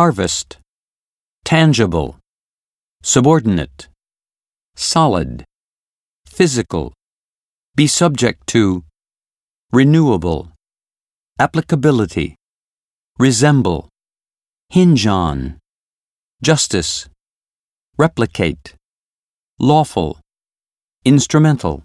harvest, tangible, subordinate, solid, physical, be subject to, renewable, applicability, resemble, hinge on, justice, replicate, lawful, instrumental,